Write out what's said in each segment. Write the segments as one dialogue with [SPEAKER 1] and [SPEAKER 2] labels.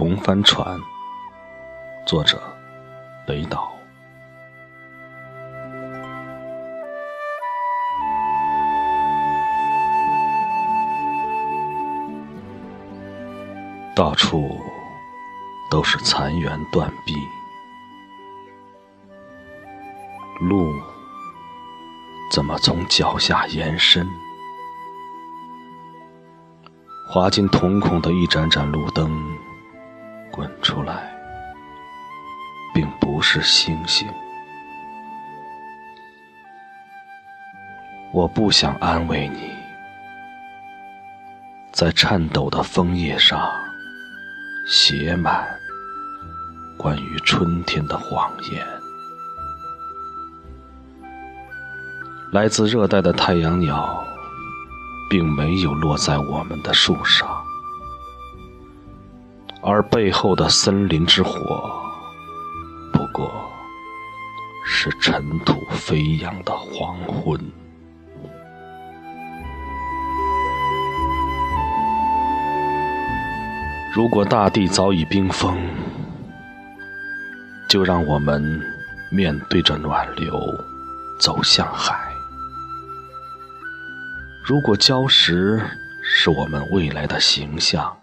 [SPEAKER 1] 红帆船，作者北岛。到处都是残垣断壁，路怎么从脚下延伸？滑进瞳孔的一盏盏路灯，滚出来，并不是星星。我不想安慰你，在颤抖的枫叶上写满关于春天的谎言。来自热带的太阳鸟。并没有落在我们的树上，而背后的森林之火，不过是尘土飞扬的黄昏。如果大地早已冰封，就让我们面对着暖流，走向海。如果礁石是我们未来的形象，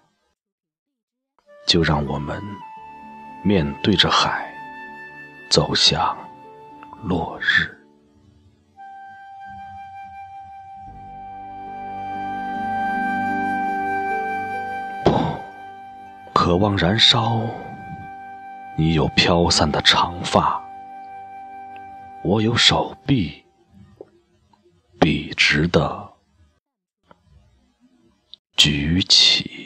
[SPEAKER 1] 就让我们面对着海，走向落日。不，渴望燃烧。你有飘散的长发，我有手臂，笔直的。举起。